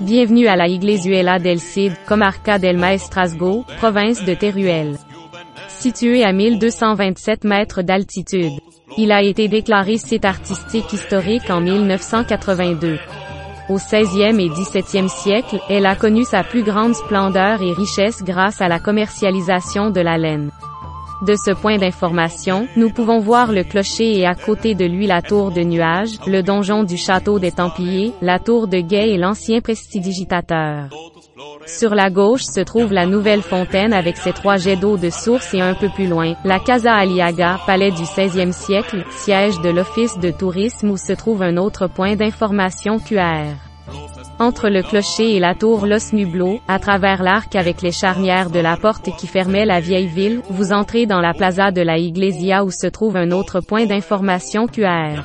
Bienvenue à la Iglesuela del Cid, Comarca del Maestrazgo, province de Teruel. Situé à 1227 mètres d'altitude. Il a été déclaré site artistique historique en 1982. Au 16e et 17e siècle, elle a connu sa plus grande splendeur et richesse grâce à la commercialisation de la laine. De ce point d'information, nous pouvons voir le clocher et à côté de lui la tour de nuages, le donjon du château des Templiers, la tour de guet et l'ancien prestidigitateur. Sur la gauche se trouve la nouvelle fontaine avec ses trois jets d'eau de source et un peu plus loin, la Casa Aliaga, palais du 16e siècle, siège de l'office de tourisme où se trouve un autre point d'information QR. Entre le clocher et la tour Los Nublos, à travers l'arc avec les charnières de la porte qui fermait la vieille ville, vous entrez dans la plaza de la Iglesia où se trouve un autre point d'information QR.